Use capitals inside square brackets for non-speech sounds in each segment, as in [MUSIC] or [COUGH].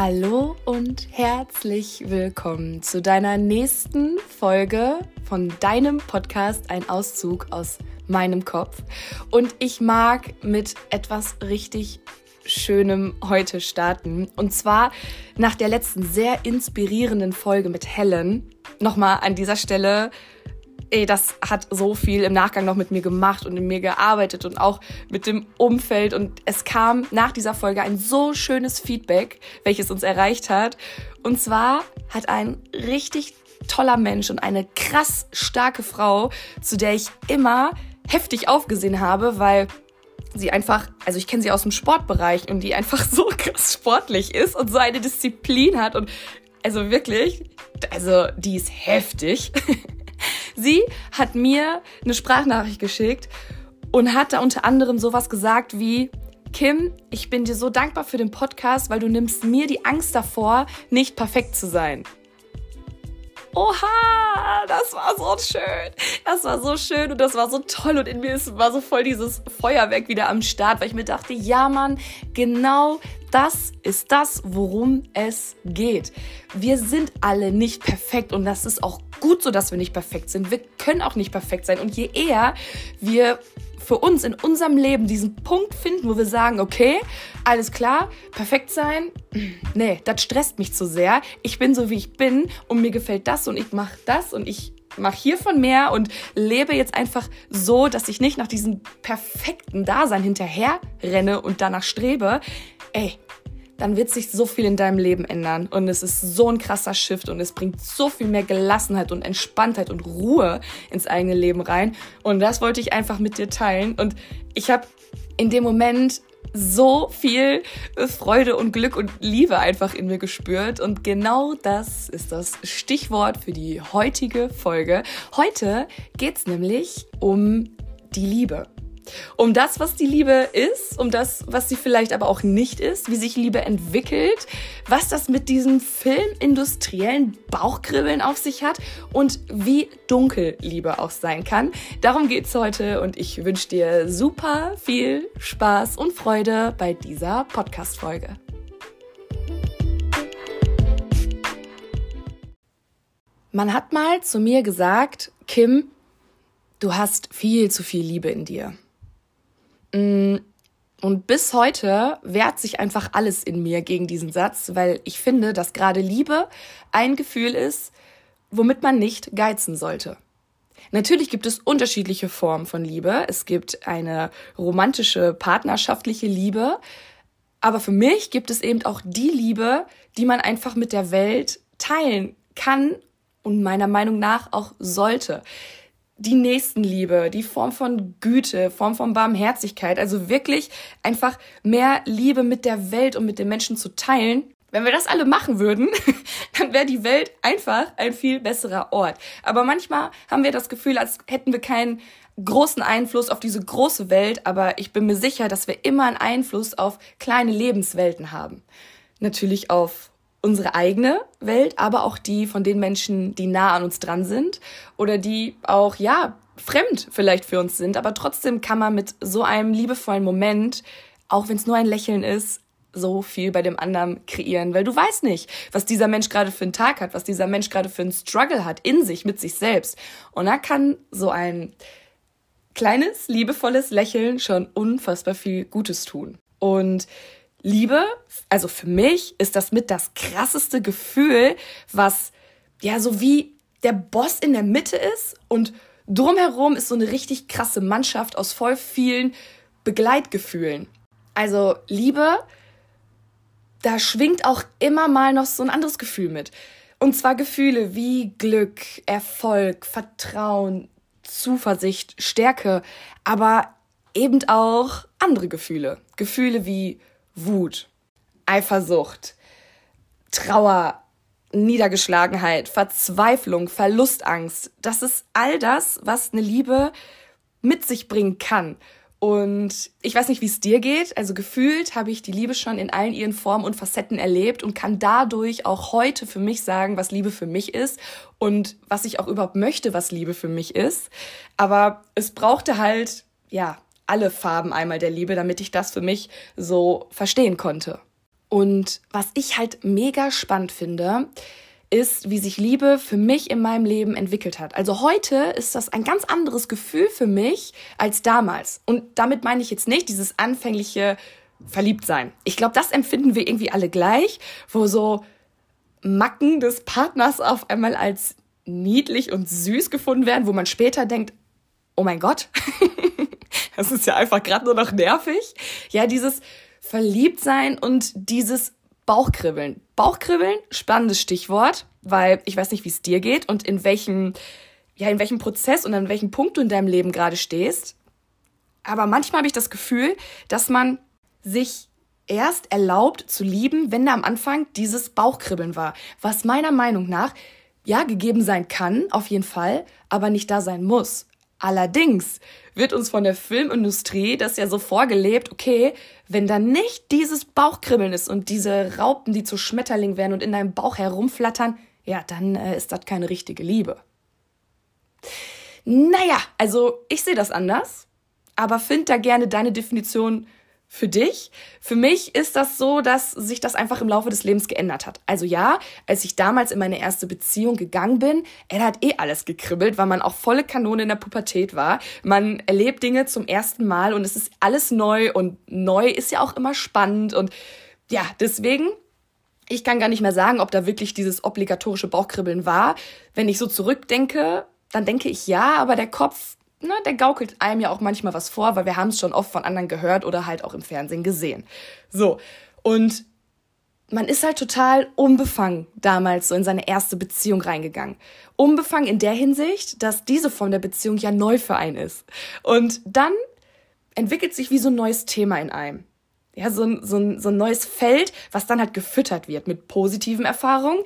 Hallo und herzlich willkommen zu deiner nächsten Folge von deinem Podcast Ein Auszug aus meinem Kopf. Und ich mag mit etwas richtig Schönem heute starten. Und zwar nach der letzten sehr inspirierenden Folge mit Helen. Nochmal an dieser Stelle ey, das hat so viel im Nachgang noch mit mir gemacht und in mir gearbeitet und auch mit dem Umfeld. Und es kam nach dieser Folge ein so schönes Feedback, welches uns erreicht hat. Und zwar hat ein richtig toller Mensch und eine krass starke Frau, zu der ich immer heftig aufgesehen habe, weil sie einfach, also ich kenne sie aus dem Sportbereich und die einfach [LAUGHS] so krass sportlich ist und so eine Disziplin hat und also wirklich, also die ist heftig. [LAUGHS] Sie hat mir eine Sprachnachricht geschickt und hat da unter anderem sowas gesagt wie, Kim, ich bin dir so dankbar für den Podcast, weil du nimmst mir die Angst davor, nicht perfekt zu sein. Oha, das war so schön. Das war so schön und das war so toll und in mir war so voll dieses Feuerwerk wieder am Start, weil ich mir dachte, ja Mann, genau das ist das, worum es geht. Wir sind alle nicht perfekt und das ist auch gut so, dass wir nicht perfekt sind. Wir können auch nicht perfekt sein und je eher wir für uns in unserem Leben diesen Punkt finden, wo wir sagen, okay, alles klar, perfekt sein, nee, das stresst mich zu sehr. Ich bin so, wie ich bin und mir gefällt das und ich mache das und ich mache hiervon mehr und lebe jetzt einfach so, dass ich nicht nach diesem perfekten Dasein hinterher renne und danach strebe. Ey, dann wird sich so viel in deinem Leben ändern. Und es ist so ein krasser Shift und es bringt so viel mehr Gelassenheit und Entspanntheit und Ruhe ins eigene Leben rein. Und das wollte ich einfach mit dir teilen. Und ich habe in dem Moment so viel Freude und Glück und Liebe einfach in mir gespürt. Und genau das ist das Stichwort für die heutige Folge. Heute geht es nämlich um die Liebe um das, was die Liebe ist, um das, was sie vielleicht aber auch nicht ist, wie sich Liebe entwickelt, was das mit diesem filmindustriellen Bauchkribbeln auf sich hat und wie dunkel Liebe auch sein kann. Darum geht's heute und ich wünsche dir super viel Spaß und Freude bei dieser Podcast-Folge. Man hat mal zu mir gesagt, Kim, du hast viel zu viel Liebe in dir. Mm, und bis heute wehrt sich einfach alles in mir gegen diesen Satz, weil ich finde, dass gerade Liebe ein Gefühl ist, womit man nicht geizen sollte. Natürlich gibt es unterschiedliche Formen von Liebe. Es gibt eine romantische, partnerschaftliche Liebe. Aber für mich gibt es eben auch die Liebe, die man einfach mit der Welt teilen kann und meiner Meinung nach auch sollte die Nächstenliebe, die Form von Güte, Form von Barmherzigkeit, also wirklich einfach mehr Liebe mit der Welt und mit den Menschen zu teilen. Wenn wir das alle machen würden, [LAUGHS] dann wäre die Welt einfach ein viel besserer Ort. Aber manchmal haben wir das Gefühl, als hätten wir keinen großen Einfluss auf diese große Welt, aber ich bin mir sicher, dass wir immer einen Einfluss auf kleine Lebenswelten haben. Natürlich auf unsere eigene Welt, aber auch die von den Menschen, die nah an uns dran sind oder die auch, ja, fremd vielleicht für uns sind. Aber trotzdem kann man mit so einem liebevollen Moment, auch wenn es nur ein Lächeln ist, so viel bei dem anderen kreieren, weil du weißt nicht, was dieser Mensch gerade für einen Tag hat, was dieser Mensch gerade für einen Struggle hat in sich, mit sich selbst. Und da kann so ein kleines, liebevolles Lächeln schon unfassbar viel Gutes tun. Und Liebe, also für mich ist das mit das krasseste Gefühl, was ja so wie der Boss in der Mitte ist und drumherum ist so eine richtig krasse Mannschaft aus voll vielen Begleitgefühlen. Also Liebe, da schwingt auch immer mal noch so ein anderes Gefühl mit. Und zwar Gefühle wie Glück, Erfolg, Vertrauen, Zuversicht, Stärke, aber eben auch andere Gefühle. Gefühle wie Wut, Eifersucht, Trauer, Niedergeschlagenheit, Verzweiflung, Verlustangst. Das ist all das, was eine Liebe mit sich bringen kann. Und ich weiß nicht, wie es dir geht. Also gefühlt habe ich die Liebe schon in allen ihren Formen und Facetten erlebt und kann dadurch auch heute für mich sagen, was Liebe für mich ist und was ich auch überhaupt möchte, was Liebe für mich ist. Aber es brauchte halt, ja, alle Farben einmal der Liebe, damit ich das für mich so verstehen konnte. Und was ich halt mega spannend finde, ist, wie sich Liebe für mich in meinem Leben entwickelt hat. Also heute ist das ein ganz anderes Gefühl für mich als damals. Und damit meine ich jetzt nicht dieses anfängliche Verliebtsein. Ich glaube, das empfinden wir irgendwie alle gleich, wo so Macken des Partners auf einmal als niedlich und süß gefunden werden, wo man später denkt, oh mein Gott, [LAUGHS] das ist ja einfach gerade nur noch nervig. Ja, dieses Verliebtsein und dieses Bauchkribbeln. Bauchkribbeln, spannendes Stichwort, weil ich weiß nicht, wie es dir geht und in welchem, ja, in welchem Prozess und an welchem Punkt du in deinem Leben gerade stehst. Aber manchmal habe ich das Gefühl, dass man sich erst erlaubt zu lieben, wenn da am Anfang dieses Bauchkribbeln war. Was meiner Meinung nach ja gegeben sein kann, auf jeden Fall, aber nicht da sein muss. Allerdings wird uns von der Filmindustrie das ja so vorgelebt, okay, wenn da nicht dieses Bauchkribbeln ist und diese Raupen, die zu Schmetterling werden und in deinem Bauch herumflattern, ja, dann äh, ist das keine richtige Liebe. Naja, also ich sehe das anders, aber find da gerne deine Definition für dich. Für mich ist das so, dass sich das einfach im Laufe des Lebens geändert hat. Also ja, als ich damals in meine erste Beziehung gegangen bin, er hat eh alles gekribbelt, weil man auch volle Kanone in der Pubertät war. Man erlebt Dinge zum ersten Mal und es ist alles neu und neu ist ja auch immer spannend und ja, deswegen ich kann gar nicht mehr sagen, ob da wirklich dieses obligatorische Bauchkribbeln war. Wenn ich so zurückdenke, dann denke ich ja, aber der Kopf na, der gaukelt einem ja auch manchmal was vor, weil wir haben es schon oft von anderen gehört oder halt auch im Fernsehen gesehen. So, und man ist halt total unbefangen damals so in seine erste Beziehung reingegangen. Unbefangen in der Hinsicht, dass diese Form der Beziehung ja neu für einen ist. Und dann entwickelt sich wie so ein neues Thema in einem. Ja, so so so ein neues Feld, was dann halt gefüttert wird mit positiven Erfahrungen,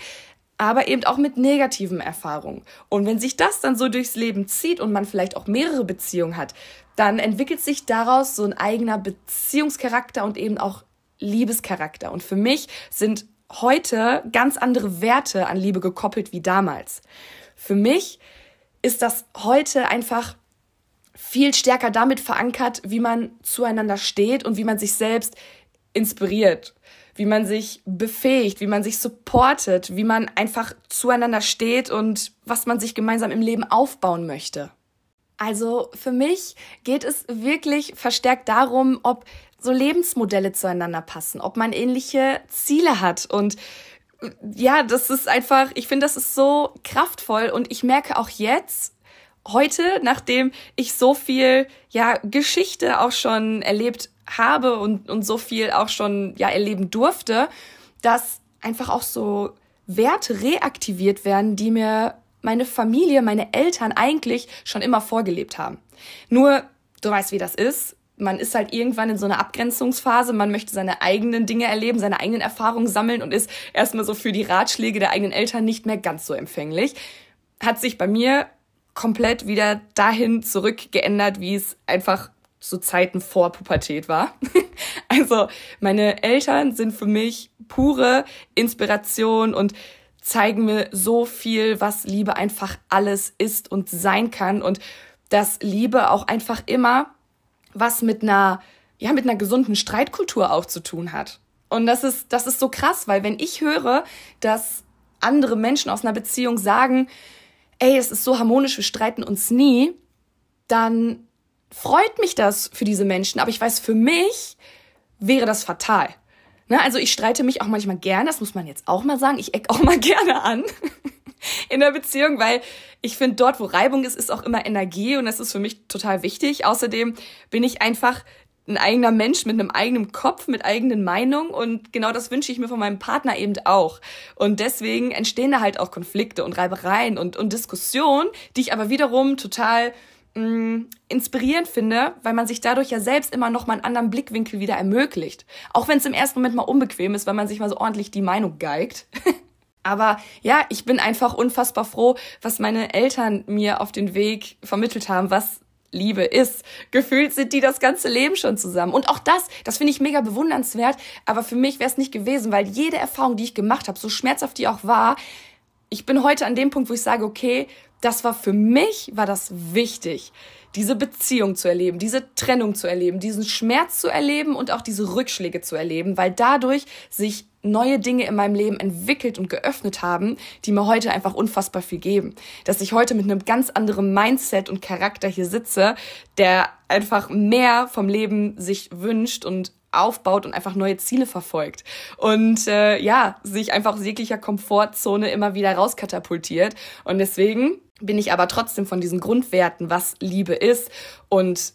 aber eben auch mit negativen Erfahrungen. Und wenn sich das dann so durchs Leben zieht und man vielleicht auch mehrere Beziehungen hat, dann entwickelt sich daraus so ein eigener Beziehungscharakter und eben auch Liebescharakter. Und für mich sind heute ganz andere Werte an Liebe gekoppelt wie damals. Für mich ist das heute einfach viel stärker damit verankert, wie man zueinander steht und wie man sich selbst inspiriert wie man sich befähigt, wie man sich supportet, wie man einfach zueinander steht und was man sich gemeinsam im Leben aufbauen möchte. Also für mich geht es wirklich verstärkt darum, ob so Lebensmodelle zueinander passen, ob man ähnliche Ziele hat und ja, das ist einfach, ich finde, das ist so kraftvoll und ich merke auch jetzt, heute, nachdem ich so viel, ja, Geschichte auch schon erlebt habe und, und so viel auch schon ja erleben durfte, dass einfach auch so Werte reaktiviert werden, die mir meine Familie, meine Eltern eigentlich schon immer vorgelebt haben. Nur, du weißt, wie das ist. Man ist halt irgendwann in so einer Abgrenzungsphase, man möchte seine eigenen Dinge erleben, seine eigenen Erfahrungen sammeln und ist erstmal so für die Ratschläge der eigenen Eltern nicht mehr ganz so empfänglich. Hat sich bei mir komplett wieder dahin zurückgeändert, wie es einfach zu Zeiten vor Pubertät war. [LAUGHS] also meine Eltern sind für mich pure Inspiration und zeigen mir so viel, was Liebe einfach alles ist und sein kann und dass Liebe auch einfach immer was mit einer ja mit einer gesunden Streitkultur auch zu tun hat. Und das ist das ist so krass, weil wenn ich höre, dass andere Menschen aus einer Beziehung sagen, ey, es ist so harmonisch, wir streiten uns nie, dann freut mich das für diese Menschen, aber ich weiß, für mich wäre das fatal. Ne? Also ich streite mich auch manchmal gerne, das muss man jetzt auch mal sagen, ich eck auch mal [LAUGHS] gerne an in der Beziehung, weil ich finde, dort, wo Reibung ist, ist auch immer Energie und das ist für mich total wichtig. Außerdem bin ich einfach ein eigener Mensch mit einem eigenen Kopf, mit eigenen Meinungen und genau das wünsche ich mir von meinem Partner eben auch. Und deswegen entstehen da halt auch Konflikte und Reibereien und, und Diskussionen, die ich aber wiederum total mh, mm, inspirierend finde, weil man sich dadurch ja selbst immer noch mal einen anderen Blickwinkel wieder ermöglicht. Auch wenn es im ersten Moment mal unbequem ist, weil man sich mal so ordentlich die Meinung geigt. [LAUGHS] Aber ja, ich bin einfach unfassbar froh, was meine Eltern mir auf den Weg vermittelt haben, was Liebe ist. Gefühlt sind die das ganze Leben schon zusammen. Und auch das, das finde ich mega bewundernswert. Aber für mich wäre es nicht gewesen, weil jede Erfahrung, die ich gemacht habe, so schmerzhaft die auch war, ich bin heute an dem Punkt, wo ich sage, okay, das war für mich, war das wichtig, diese Beziehung zu erleben, diese Trennung zu erleben, diesen Schmerz zu erleben und auch diese Rückschläge zu erleben, weil dadurch sich neue Dinge in meinem Leben entwickelt und geöffnet haben, die mir heute einfach unfassbar viel geben. Dass ich heute mit einem ganz anderen Mindset und Charakter hier sitze, der einfach mehr vom Leben sich wünscht und aufbaut und einfach neue Ziele verfolgt. Und äh, ja, sich einfach aus jeglicher Komfortzone immer wieder rauskatapultiert. Und deswegen bin ich aber trotzdem von diesen Grundwerten, was Liebe ist und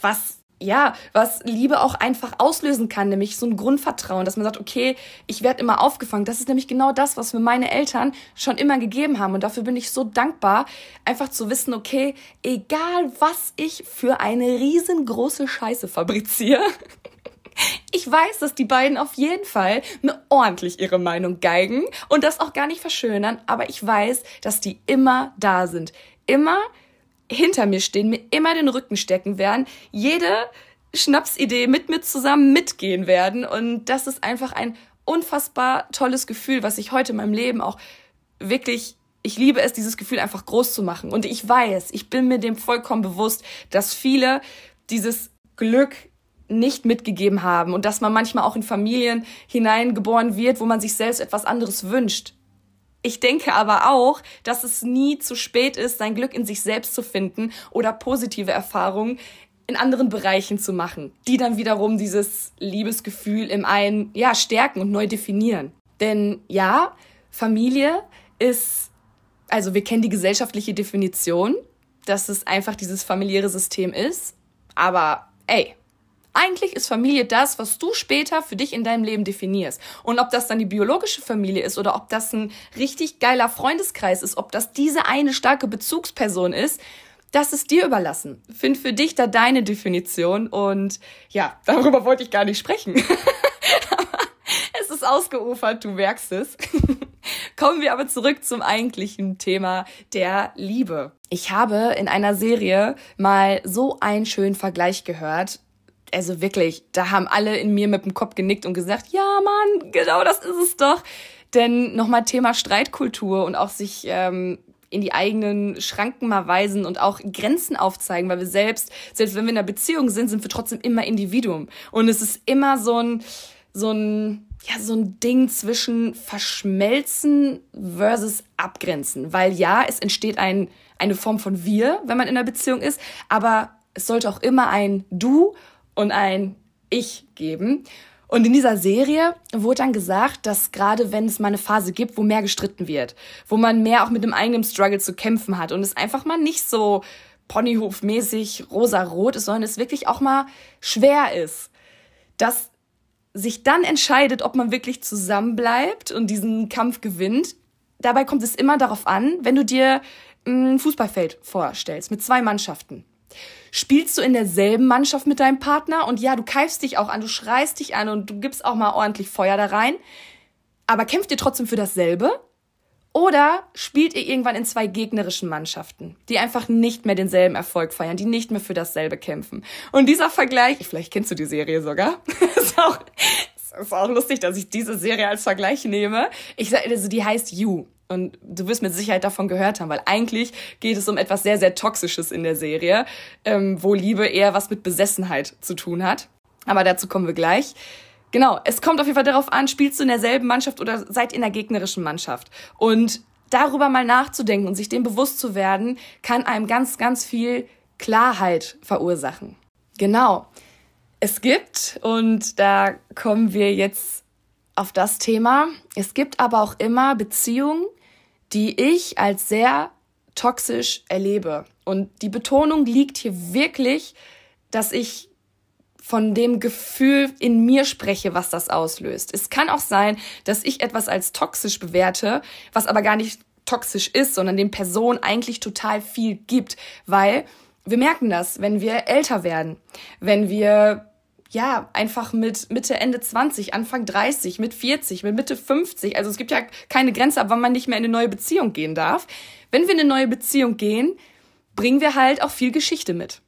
was ja, was Liebe auch einfach auslösen kann, nämlich so ein Grundvertrauen, dass man sagt, okay, ich werde immer aufgefangen. Das ist nämlich genau das, was mir meine Eltern schon immer gegeben haben. Und dafür bin ich so dankbar, einfach zu wissen, okay, egal was ich für eine riesengroße Scheiße fabriziere, [LAUGHS] ich weiß, dass die beiden auf jeden Fall mir ordentlich ihre Meinung geigen und das auch gar nicht verschönern, aber ich weiß, dass die immer da sind. Immer hinter mir stehen, mir immer den Rücken stecken werden, jede Schnapsidee mit mir zusammen mitgehen werden und das ist einfach ein unfassbar tolles Gefühl, was ich heute in meinem Leben auch wirklich ich liebe es, dieses Gefühl einfach groß zu machen. Und ich weiß, ich bin mir dem vollkommen bewusst, dass viele dieses Glück nicht mitgegeben haben und dass man manchmal auch in Familien hineingeboren wird, wo man sich selbst etwas anderes wünscht. Ich denke aber auch, dass es nie zu spät ist, sein Glück in sich selbst zu finden oder positive Erfahrungen in anderen Bereichen zu machen, die dann wiederum dieses Liebesgefühl im einen, ja, stärken und neu definieren. Denn ja, Familie ist, also wir kennen die gesellschaftliche Definition, dass es einfach dieses familiäre System ist, aber ey, eigentlich ist Familie das, was du später für dich in deinem Leben definierst. Und ob das dann die biologische Familie ist oder ob das ein richtig geiler Freundeskreis ist, ob das diese eine starke Bezugsperson ist, das ist dir überlassen. Find für dich da deine Definition und ja, darüber wollte ich gar nicht sprechen. [LAUGHS] es ist ausgeufert, du merkst es. [LAUGHS] Kommen wir aber zurück zum eigentlichen Thema der Liebe. Ich habe in einer Serie mal so einen schönen Vergleich gehört also wirklich, da haben alle in mir mit dem Kopf genickt und gesagt, ja Mann, genau das ist es doch. Denn nochmal Thema Streitkultur und auch sich ähm, in die eigenen Schranken mal weisen und auch Grenzen aufzeigen, weil wir selbst, selbst wenn wir in einer Beziehung sind, sind wir trotzdem immer Individuum. Und es ist immer so ein, so ein, ja, so ein Ding zwischen Verschmelzen versus Abgrenzen. Weil ja, es entsteht ein, eine Form von wir, wenn man in einer Beziehung ist, aber es sollte auch immer ein Du und ein Ich geben. Und in dieser Serie wurde dann gesagt, dass gerade wenn es mal eine Phase gibt, wo mehr gestritten wird, wo man mehr auch mit dem eigenen Struggle zu kämpfen hat und es einfach mal nicht so Ponyhofmäßig rosa-rot ist, sondern es wirklich auch mal schwer ist, dass sich dann entscheidet, ob man wirklich zusammenbleibt und diesen Kampf gewinnt. Dabei kommt es immer darauf an, wenn du dir ein Fußballfeld vorstellst mit zwei Mannschaften spielst du in derselben Mannschaft mit deinem Partner und ja, du keifst dich auch an, du schreist dich an und du gibst auch mal ordentlich Feuer da rein, aber kämpft ihr trotzdem für dasselbe? Oder spielt ihr irgendwann in zwei gegnerischen Mannschaften, die einfach nicht mehr denselben Erfolg feiern, die nicht mehr für dasselbe kämpfen? Und dieser Vergleich, vielleicht kennst du die Serie sogar, [LAUGHS] ist auch, ist auch lustig, dass ich diese Serie als Vergleich nehme. Ich also die heißt You. Und du wirst mit Sicherheit davon gehört haben, weil eigentlich geht es um etwas sehr, sehr Toxisches in der Serie, ähm, wo Liebe eher was mit Besessenheit zu tun hat. Aber dazu kommen wir gleich. Genau, es kommt auf jeden Fall darauf an, spielst du in derselben Mannschaft oder seid in der gegnerischen Mannschaft. Und darüber mal nachzudenken und sich dem bewusst zu werden, kann einem ganz, ganz viel Klarheit verursachen. Genau. Es gibt, und da kommen wir jetzt auf das Thema, es gibt aber auch immer Beziehungen, die ich als sehr toxisch erlebe. Und die Betonung liegt hier wirklich, dass ich von dem Gefühl in mir spreche, was das auslöst. Es kann auch sein, dass ich etwas als toxisch bewerte, was aber gar nicht toxisch ist, sondern den Personen eigentlich total viel gibt, weil wir merken das, wenn wir älter werden, wenn wir ja, einfach mit Mitte, Ende 20, Anfang 30, mit 40, mit Mitte 50. Also es gibt ja keine Grenze, ab wann man nicht mehr in eine neue Beziehung gehen darf. Wenn wir in eine neue Beziehung gehen, bringen wir halt auch viel Geschichte mit.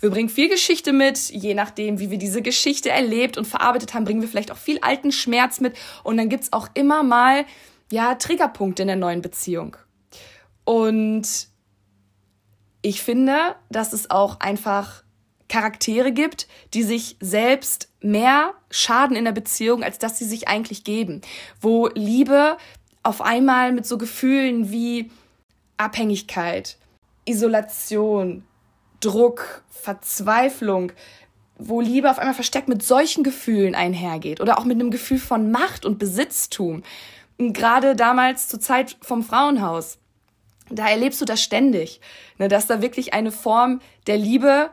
Wir bringen viel Geschichte mit, je nachdem, wie wir diese Geschichte erlebt und verarbeitet haben, bringen wir vielleicht auch viel alten Schmerz mit und dann gibt's auch immer mal, ja, Triggerpunkte in der neuen Beziehung. Und ich finde, dass es auch einfach Charaktere gibt, die sich selbst mehr schaden in der Beziehung, als dass sie sich eigentlich geben. Wo Liebe auf einmal mit so Gefühlen wie Abhängigkeit, Isolation, Druck, Verzweiflung, wo Liebe auf einmal verstärkt mit solchen Gefühlen einhergeht oder auch mit einem Gefühl von Macht und Besitztum. Und gerade damals zur Zeit vom Frauenhaus, da erlebst du das ständig, ne, dass da wirklich eine Form der Liebe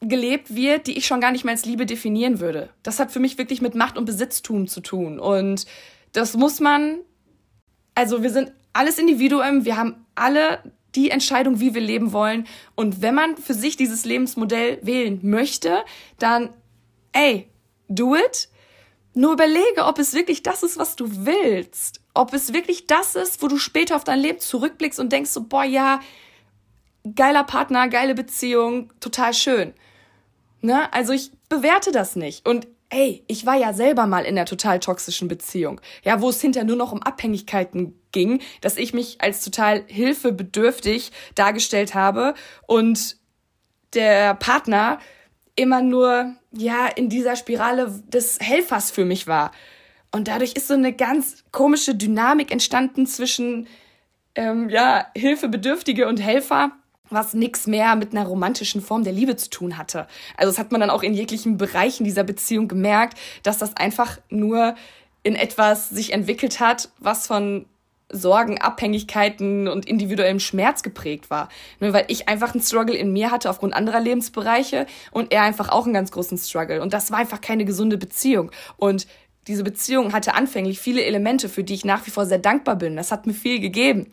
gelebt wird, die ich schon gar nicht mehr als Liebe definieren würde. Das hat für mich wirklich mit Macht und Besitztum zu tun. Und das muss man, also wir sind alles Individuen, wir haben alle die Entscheidung, wie wir leben wollen. Und wenn man für sich dieses Lebensmodell wählen möchte, dann, ey, do it. Nur überlege, ob es wirklich das ist, was du willst. Ob es wirklich das ist, wo du später auf dein Leben zurückblickst und denkst so, boah, ja, geiler Partner, geile Beziehung, total schön. Ne? Also ich bewerte das nicht. Und ey, ich war ja selber mal in einer total toxischen Beziehung, ja, wo es hinterher nur noch um Abhängigkeiten ging, dass ich mich als total hilfebedürftig dargestellt habe und der Partner immer nur, ja, in dieser Spirale des Helfers für mich war. Und dadurch ist so eine ganz komische Dynamik entstanden zwischen, ähm, ja, Hilfebedürftige und Helfer was nix mehr mit einer romantischen Form der Liebe zu tun hatte. Also das hat man dann auch in jeglichen Bereichen dieser Beziehung gemerkt, dass das einfach nur in etwas sich entwickelt hat, was von Sorgen, Abhängigkeiten und individuellem Schmerz geprägt war. Nur weil ich einfach einen Struggle in mir hatte aufgrund anderer Lebensbereiche und er einfach auch einen ganz großen Struggle. Und das war einfach keine gesunde Beziehung. Und diese Beziehung hatte anfänglich viele Elemente, für die ich nach wie vor sehr dankbar bin. Das hat mir viel gegeben.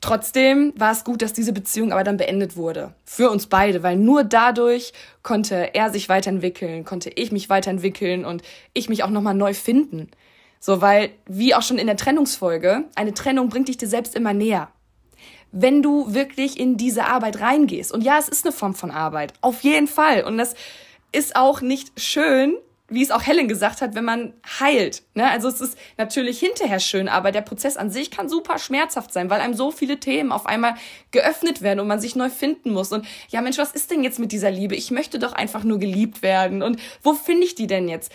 Trotzdem war es gut, dass diese Beziehung aber dann beendet wurde. Für uns beide, weil nur dadurch konnte er sich weiterentwickeln, konnte ich mich weiterentwickeln und ich mich auch nochmal neu finden. So, weil, wie auch schon in der Trennungsfolge, eine Trennung bringt dich dir selbst immer näher. Wenn du wirklich in diese Arbeit reingehst. Und ja, es ist eine Form von Arbeit. Auf jeden Fall. Und das ist auch nicht schön, wie es auch Helen gesagt hat, wenn man heilt. Ne? Also es ist natürlich hinterher schön, aber der Prozess an sich kann super schmerzhaft sein, weil einem so viele Themen auf einmal geöffnet werden und man sich neu finden muss. Und ja, Mensch, was ist denn jetzt mit dieser Liebe? Ich möchte doch einfach nur geliebt werden. Und wo finde ich die denn jetzt?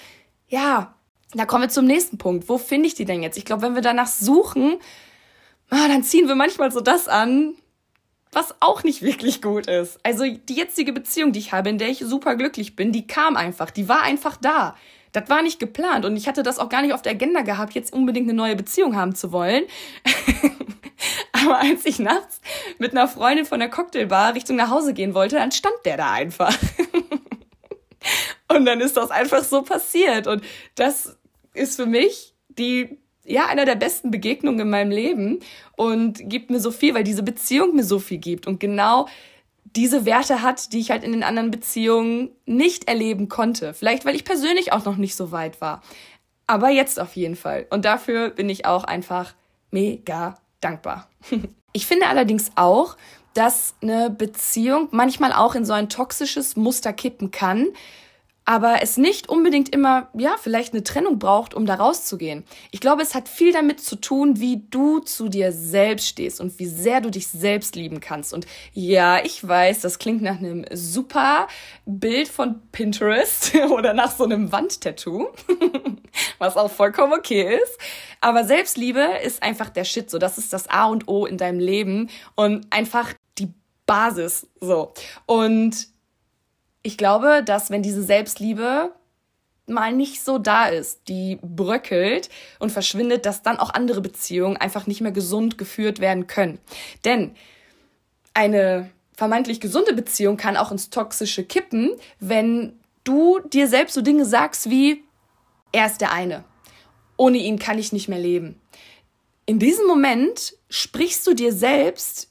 Ja, da kommen wir zum nächsten Punkt. Wo finde ich die denn jetzt? Ich glaube, wenn wir danach suchen, ah, dann ziehen wir manchmal so das an, was auch nicht wirklich gut ist. Also die jetzige Beziehung, die ich habe, in der ich super glücklich bin, die kam einfach, die war einfach da. Das war nicht geplant und ich hatte das auch gar nicht auf der Agenda gehabt, jetzt unbedingt eine neue Beziehung haben zu wollen. [LAUGHS] Aber als ich nachts mit einer Freundin von der Cocktailbar Richtung nach Hause gehen wollte, dann stand der da einfach. [LAUGHS] und dann ist das einfach so passiert und das ist für mich die ja, einer der besten Begegnungen in meinem Leben und gibt mir so viel, weil diese Beziehung mir so viel gibt und genau diese Werte hat, die ich halt in den anderen Beziehungen nicht erleben konnte. Vielleicht, weil ich persönlich auch noch nicht so weit war. Aber jetzt auf jeden Fall. Und dafür bin ich auch einfach mega dankbar. [LAUGHS] Ich finde allerdings auch, dass eine Beziehung manchmal auch in so ein toxisches Muster kippen kann, aber es nicht unbedingt immer, ja, vielleicht eine Trennung braucht, um da rauszugehen. Ich glaube, es hat viel damit zu tun, wie du zu dir selbst stehst und wie sehr du dich selbst lieben kannst. Und ja, ich weiß, das klingt nach einem super Bild von Pinterest [LAUGHS] oder nach so einem Wandtattoo, [LAUGHS] was auch vollkommen okay ist. Aber Selbstliebe ist einfach der Shit, so. Das ist das A und O in deinem Leben und einfach die Basis, so. Und ich glaube, dass wenn diese Selbstliebe mal nicht so da ist, die bröckelt und verschwindet, dass dann auch andere Beziehungen einfach nicht mehr gesund geführt werden können. Denn eine vermeintlich gesunde Beziehung kann auch ins Toxische kippen, wenn du dir selbst so Dinge sagst wie, er ist der eine. Ohne ihn kann ich nicht mehr leben. In diesem Moment sprichst du dir selbst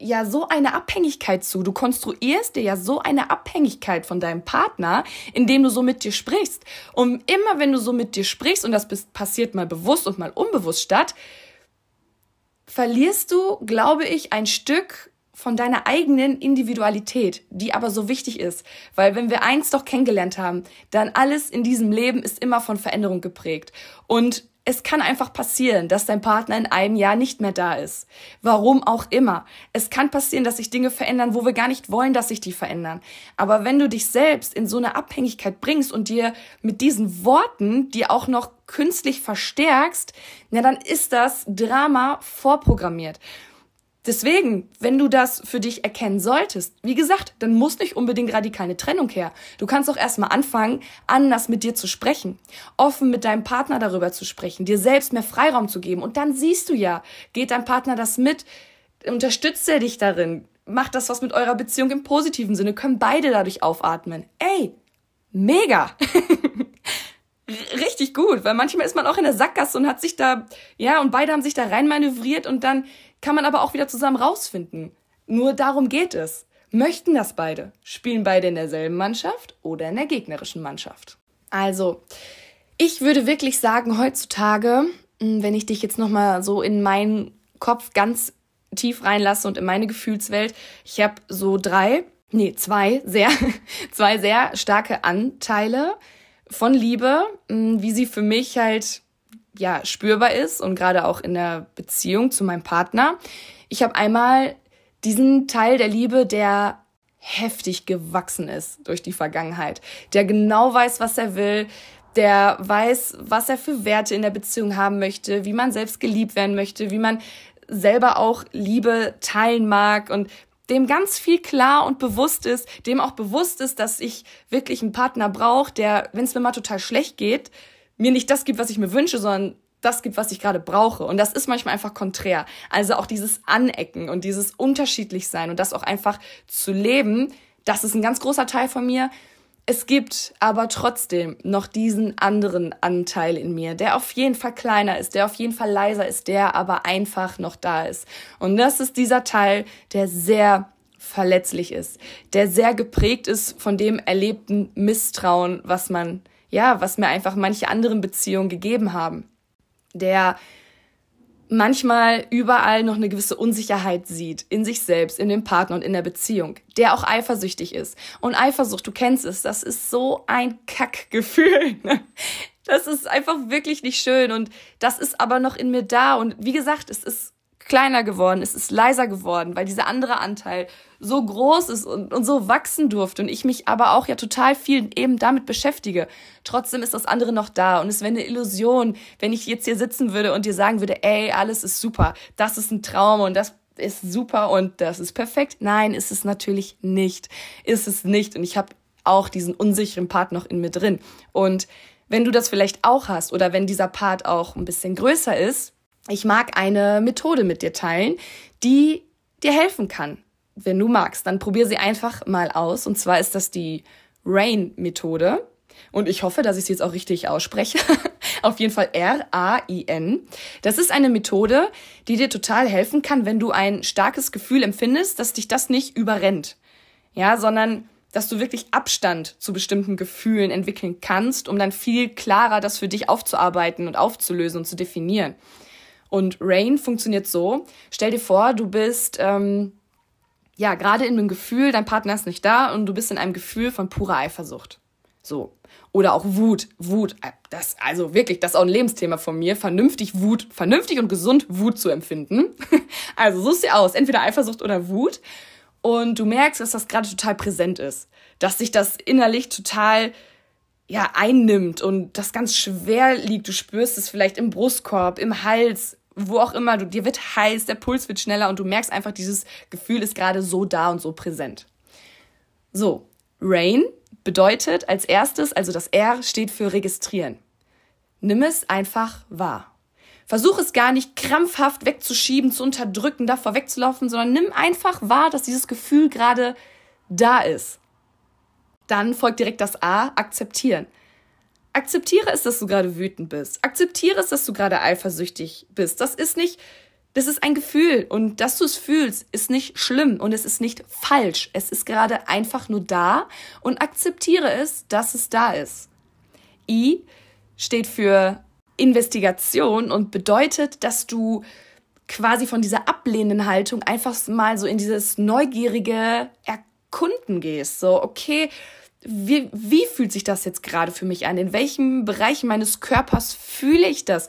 ja so eine Abhängigkeit zu. Du konstruierst dir ja so eine Abhängigkeit von deinem Partner, indem du so mit dir sprichst. Und immer wenn du so mit dir sprichst, und das passiert mal bewusst und mal unbewusst statt, verlierst du, glaube ich, ein Stück von deiner eigenen Individualität, die aber so wichtig ist. Weil wenn wir eins doch kennengelernt haben, dann alles in diesem Leben ist immer von Veränderung geprägt. Und Es kann einfach passieren, dass dein Partner in einem Jahr nicht mehr da ist. Warum auch immer. Es kann passieren, dass sich Dinge verändern, wo wir gar nicht wollen, dass sich die verändern. Aber wenn du dich selbst in so eine Abhängigkeit bringst und dir mit diesen Worten, die auch noch künstlich verstärkst, na dann ist das Drama vorprogrammiert. Deswegen, wenn du das für dich erkennen solltest, wie gesagt, dann muss nicht unbedingt radikal eine Trennung her. Du kannst auch erstmal anfangen, anders mit dir zu sprechen, offen mit deinem Partner darüber zu sprechen, dir selbst mehr Freiraum zu geben. Und dann siehst du ja, geht dein Partner das mit, unterstützt er dich darin, macht das was mit eurer Beziehung im positiven Sinne, können beide dadurch aufatmen. Ey, mega! [LAUGHS] Richtig gut, weil manchmal ist man auch in der Sackgasse und hat sich da, ja, und beide haben sich da rein manövriert und dann kann man aber auch wieder zusammen rausfinden. Nur darum geht es. Möchten das beide? Spielen beide in derselben Mannschaft oder in der gegnerischen Mannschaft? Also, ich würde wirklich sagen, heutzutage, hm, wenn ich dich jetzt nochmal so in meinen Kopf ganz tief reinlasse und in meine Gefühlswelt, ich habe so drei, nee, zwei sehr, [LAUGHS] zwei sehr starke Anteile von Liebe, hm, wie sie für mich halt ja spürbar ist und gerade auch in der Beziehung zu meinem Partner. Ich habe einmal diesen Teil der Liebe, der heftig gewachsen ist durch die Vergangenheit, der genau weiß, was er will, der weiß, was er für Werte in der Beziehung haben möchte, wie man selbst geliebt werden möchte, wie man selber auch Liebe teilen mag und dem ganz viel klar und bewusst ist, dem auch bewusst ist, dass ich wirklich einen Partner brauche, der, wenn es mir mal total schlecht geht, mir nicht das gibt, was ich mir wünsche, sondern das gibt, was ich gerade brauche. Und das ist manchmal einfach konträr. Also auch dieses Anecken und dieses unterschiedlich sein und das auch einfach zu leben, das ist ein ganz großer Teil von mir. Es gibt aber trotzdem noch diesen anderen Anteil in mir, der auf jeden Fall kleiner ist, der auf jeden Fall leiser ist, der aber einfach noch da ist. Und das ist dieser Teil, der sehr verletzlich ist, der sehr geprägt ist von dem erlebten Misstrauen, was man ja, was mir einfach manche anderen Beziehungen gegeben haben. Der manchmal überall noch eine gewisse Unsicherheit sieht in sich selbst, in dem Partner und in der Beziehung, der auch eifersüchtig ist. Und Eifersucht, du kennst es, das ist so ein Kackgefühl. [LAUGHS] Das ist einfach wirklich nicht schön und das ist aber noch in mir da und wie gesagt, es ist kleiner geworden, es ist leiser geworden, weil dieser andere Anteil so groß ist und, und so wachsen durfte und ich mich aber auch ja total viel eben damit beschäftige. Trotzdem ist das andere noch da und es wäre eine Illusion, wenn ich jetzt hier sitzen würde und dir sagen würde, ey, alles ist super, das ist ein Traum und das ist super und das ist perfekt. Nein, ist es natürlich nicht. Ist es nicht. Und ich habe auch diesen unsicheren Part noch in mir drin. Und wenn du das vielleicht auch hast oder wenn dieser Part auch ein bisschen größer ist, ich mag eine Methode mit dir teilen, die dir helfen kann, wenn du magst. Dann probier sie einfach mal aus. Und zwar ist das die RAIN-Methode. Und ich hoffe, dass ich sie jetzt auch richtig ausspreche. [LAUGHS] Auf jeden Fall R-A-I-N. Das ist eine Methode, die dir total helfen kann, wenn du ein starkes Gefühl empfindest, dass dich das nicht überrennt. Ja, sondern dass du wirklich Abstand zu bestimmten Gefühlen entwickeln kannst, um dann viel klarer das für dich aufzuarbeiten und aufzulösen und zu definieren. Und Rain funktioniert so. Stell dir vor, du bist ähm, ja gerade in einem Gefühl, dein Partner ist nicht da und du bist in einem Gefühl von purer Eifersucht. So. Oder auch Wut. Wut, äh, das, also wirklich, das ist auch ein Lebensthema von mir, vernünftig Wut, vernünftig und gesund Wut zu empfinden. [LAUGHS] Also suchst dir aus, entweder Eifersucht oder Wut. Und du merkst, dass das gerade total präsent ist. Dass sich das innerlich total ja, einnimmt und das ganz schwer liegt. Du spürst es vielleicht im Brustkorb, im Hals, wo auch immer. Du, dir wird heiß, der Puls wird schneller und du merkst einfach, dieses Gefühl ist gerade so da und so präsent. So, Rain bedeutet als erstes, also das R steht für registrieren. Nimm es einfach wahr. Versuch es gar nicht krampfhaft wegzuschieben, zu unterdrücken, davor wegzulaufen, sondern nimm einfach wahr, dass dieses Gefühl gerade da ist. Dann folgt direkt das A, akzeptieren. Akzeptiere es, dass du gerade wütend bist. Akzeptiere es, dass du gerade eifersüchtig bist. Das ist nicht, das ist ein Gefühl und dass du es fühlst, ist nicht schlimm und es ist nicht falsch. Es ist gerade einfach nur da und akzeptiere es, dass es da ist. I steht für Investigation und bedeutet, dass du quasi von dieser ablehnenden Haltung einfach mal so in dieses neugierige Erkunden gehst. So, okay, wie, wie fühlt sich das jetzt gerade für mich an? In welchem Bereich meines Körpers fühle ich das?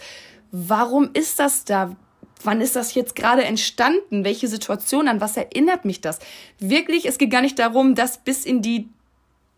warum ist das da? Wann ist das jetzt gerade entstanden? Welche Situation? An was erinnert mich das? Wirklich, es geht gar nicht darum, das bis in die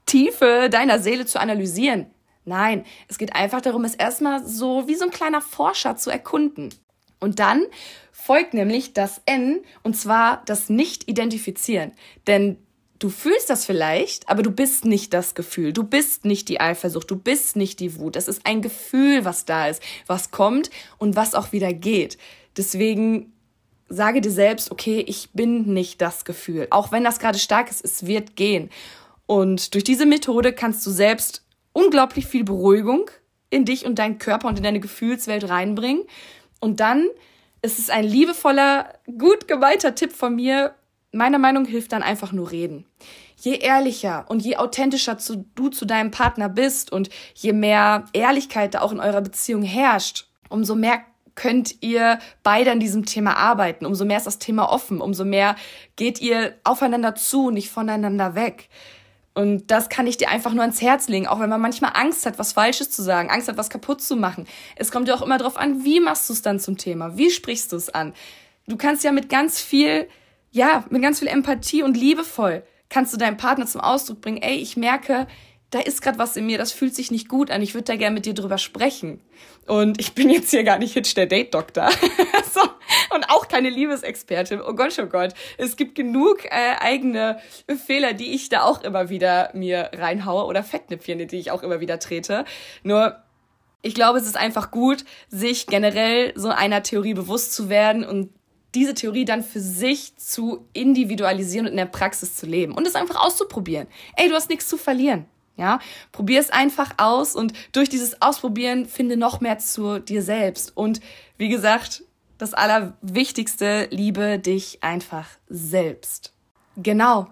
Tiefe deiner Seele zu analysieren. Nein, es geht einfach darum, es erstmal so wie so ein kleiner Forscher zu erkunden. Und dann folgt nämlich das N, und zwar das Nicht-Identifizieren. Denn du fühlst das vielleicht, aber du bist nicht das Gefühl. Du bist nicht die Eifersucht, du bist nicht die Wut. Es ist ein Gefühl, was da ist, was kommt und was auch wieder geht. Deswegen sage dir selbst, okay, ich bin nicht das Gefühl. Auch wenn das gerade stark ist, es wird gehen. Und durch diese Methode kannst du selbst unglaublich viel Beruhigung in dich und deinen Körper und in deine Gefühlswelt reinbringen. Und dann ist es ein liebevoller, gut gemeinter Tipp von mir, meiner Meinung hilft dann einfach nur reden. Je ehrlicher und je authentischer zu, du zu deinem Partner bist und je mehr Ehrlichkeit da auch in eurer Beziehung herrscht, umso mehr könnt ihr beide an diesem Thema arbeiten, umso mehr ist das Thema offen, umso mehr geht ihr aufeinander zu, nicht voneinander weg. Und das kann ich dir einfach nur ans Herz legen, auch wenn man manchmal Angst hat, was Falsches zu sagen, Angst hat, was kaputt zu machen. Es kommt ja auch immer darauf an, wie machst du es dann zum Thema? Wie sprichst du es an? Du kannst ja mit ganz viel ja, mit ganz viel Empathie und liebevoll kannst du deinem Partner zum Ausdruck bringen, ey, ich merke, da ist gerade was in mir, das fühlt sich nicht gut an, ich würde da gerne mit dir drüber sprechen. Und ich bin jetzt hier gar nicht Hitch der Date-Doktor. [LAUGHS] so. Und auch keine Liebesexpertin. Oh Gott, oh Gott. Es gibt genug äh, eigene Fehler, die ich da auch immer wieder mir reinhaue oder Fettnäpfchen, die ich auch immer wieder trete. Nur ich glaube, es ist einfach gut, sich generell so einer Theorie bewusst zu werden und diese Theorie dann für sich zu individualisieren und in der Praxis zu leben und es einfach auszuprobieren. Ey, du hast nichts zu verlieren. Ja, probier es einfach aus und durch dieses Ausprobieren finde noch mehr zu dir selbst. Und wie gesagt, das Allerwichtigste, liebe dich einfach selbst. Genau.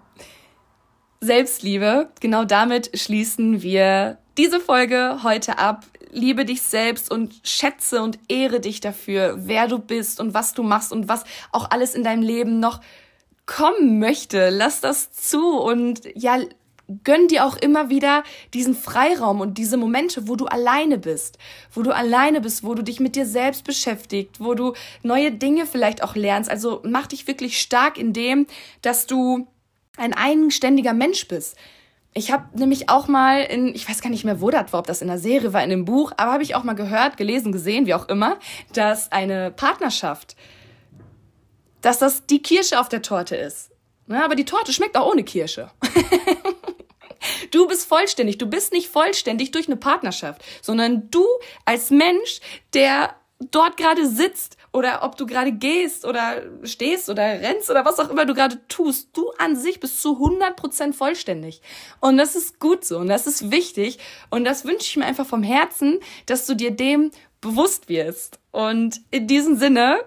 Selbstliebe, genau damit schließen wir diese Folge heute ab liebe dich selbst und schätze und ehre dich dafür, wer du bist und was du machst und was auch alles in deinem Leben noch kommen möchte. Lass das zu und ja, gönn dir auch immer wieder diesen Freiraum und diese Momente, wo du alleine bist, wo du alleine bist, wo du dich mit dir selbst beschäftigt, wo du neue Dinge vielleicht auch lernst. Also mach dich wirklich stark in dem, dass du ein eigenständiger Mensch bist. Ich habe nämlich auch mal in, ich weiß gar nicht mehr, wo das war, ob das in der Serie war, in einem Buch, aber habe ich auch mal gehört, gelesen, gesehen, wie auch immer, dass eine Partnerschaft, dass das die Kirsche auf der Torte ist. Ja, aber die Torte schmeckt auch ohne Kirsche. [LAUGHS] Du bist vollständig. Du bist nicht vollständig durch eine Partnerschaft, sondern du als Mensch, der dort gerade sitzt oder ob du gerade gehst oder stehst oder rennst oder was auch immer du gerade tust, du an sich bist zu 100% vollständig. Und das ist gut so und das ist wichtig und das wünsche ich mir einfach vom Herzen, dass du dir dem bewusst wirst. Und in diesem Sinne,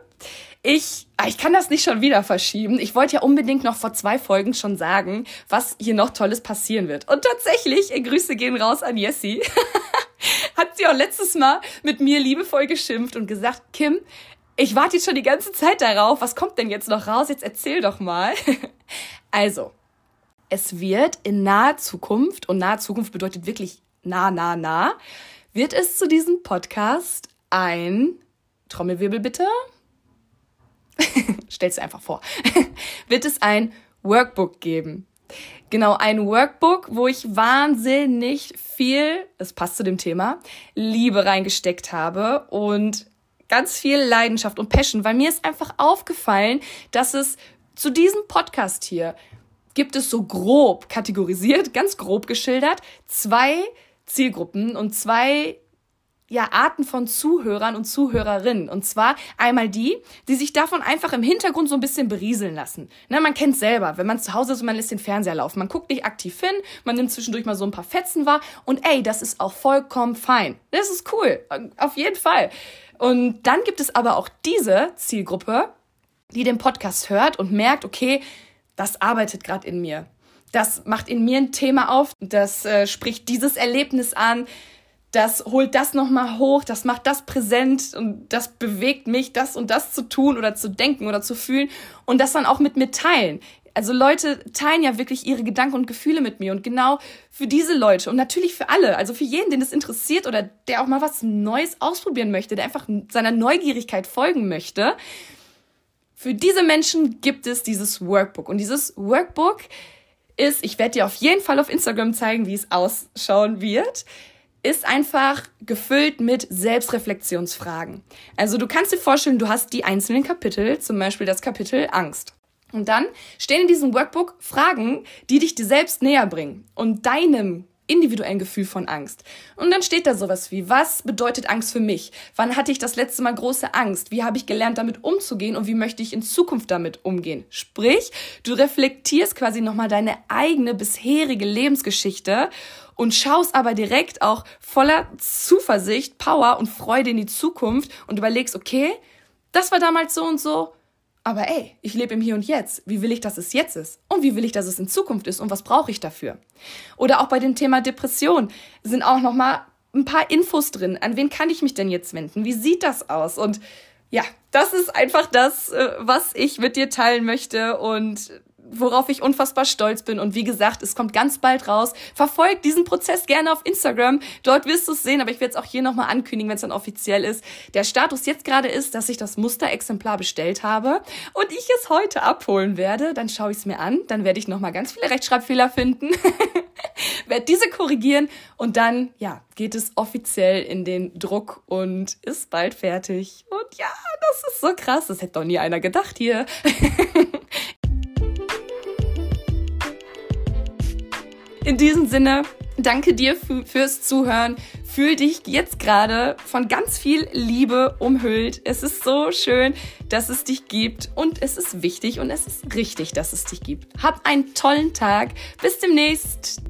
ich, ah, ich kann das nicht schon wieder verschieben. Ich wollte ja unbedingt noch vor zwei Folgen schon sagen, was hier noch Tolles passieren wird. Und tatsächlich, Grüße gehen raus an Jessie. [LAUGHS] Hat sie auch letztes Mal mit mir liebevoll geschimpft und gesagt, Kim, ich warte jetzt schon die ganze Zeit darauf. Was kommt denn jetzt noch raus? Jetzt erzähl doch mal. [LAUGHS] also, es wird in naher Zukunft, und nahe Zukunft bedeutet wirklich nah, nah, nah, wird es zu diesem Podcast ein Trommelwirbel bitte. [LAUGHS] Stell's dir einfach vor. [LAUGHS] wird es ein Workbook geben. Genau, ein Workbook, wo ich wahnsinnig viel, es passt zu dem Thema, Liebe reingesteckt habe und ganz viel Leidenschaft und Passion, weil mir ist einfach aufgefallen, dass es zu diesem Podcast hier gibt es so grob kategorisiert, [LAUGHS] ganz grob geschildert, zwei Zielgruppen und zwei ja, Arten von Zuhörern und Zuhörerinnen. Und zwar einmal die, die sich davon einfach im Hintergrund so ein bisschen berieseln lassen. Ne, man kennt selber, wenn man zu Hause ist und man lässt den Fernseher laufen. Man guckt nicht aktiv hin, man nimmt zwischendurch mal so ein paar Fetzen wahr und ey, das ist auch vollkommen fein. Das ist cool. Auf jeden Fall. Und dann gibt es aber auch diese Zielgruppe, die den Podcast hört und merkt, okay, das arbeitet gerade in mir. Das macht in mir ein Thema auf, das äh, spricht dieses Erlebnis an, das holt das nochmal hoch, das macht das präsent und das bewegt mich, das und das zu tun oder zu denken oder zu fühlen und das dann auch mit mir teilen. Also Leute teilen ja wirklich ihre Gedanken und Gefühle mit mir und genau für diese Leute und natürlich für alle, also für jeden, den das interessiert oder der auch mal was Neues ausprobieren möchte, der einfach seiner Neugierigkeit folgen möchte. Für diese Menschen gibt es dieses Workbook und dieses Workbook ist, ich werde dir auf jeden Fall auf Instagram zeigen, wie es ausschauen wird, ist einfach gefüllt mit Selbstreflexionsfragen. Also du kannst dir vorstellen, du hast die einzelnen Kapitel, zum Beispiel das Kapitel Angst. Und dann stehen in diesem Workbook Fragen, die dich dir selbst näher bringen und deinem individuellen Gefühl von Angst. Und dann steht da sowas wie, was bedeutet Angst für mich? Wann hatte ich das letzte Mal große Angst? Wie habe ich gelernt, damit umzugehen und wie möchte ich in Zukunft damit umgehen? Sprich, du reflektierst quasi nochmal deine eigene bisherige Lebensgeschichte und schaust aber direkt auch voller Zuversicht, Power und Freude in die Zukunft und überlegst, okay, das war damals so und so, aber ey, ich lebe im Hier und Jetzt. Wie will ich, dass es jetzt ist? Und wie will ich, dass es in Zukunft ist? Und was brauche ich dafür? Oder auch bei dem Thema Depression sind auch noch mal ein paar Infos drin. An wen kann ich mich denn jetzt wenden? Wie sieht das aus? Und ja, das ist einfach das, äh, was ich mit dir teilen möchte. Und worauf ich unfassbar stolz bin. Und wie gesagt, es kommt ganz bald raus. Verfolgt diesen Prozess gerne auf Instagram. Dort wirst du es sehen, aber ich werde es auch hier nochmal ankündigen, wenn es dann offiziell ist. Der Status jetzt gerade ist, dass ich das Musterexemplar bestellt habe und ich es heute abholen werde. Dann schaue ich es mir an. Dann werde ich nochmal ganz viele Rechtschreibfehler finden. [LAUGHS] werde diese korrigieren und dann, ja, geht es offiziell in den Druck und ist bald fertig. Und ja, das ist so krass. Das hätte doch nie einer gedacht hier. [LAUGHS] In diesem Sinne, danke dir fürs Zuhören. Fühl dich jetzt gerade von ganz viel Liebe umhüllt. Es ist so schön, dass es dich gibt und es ist wichtig und es ist richtig, dass es dich gibt. Hab einen tollen Tag. Bis demnächst.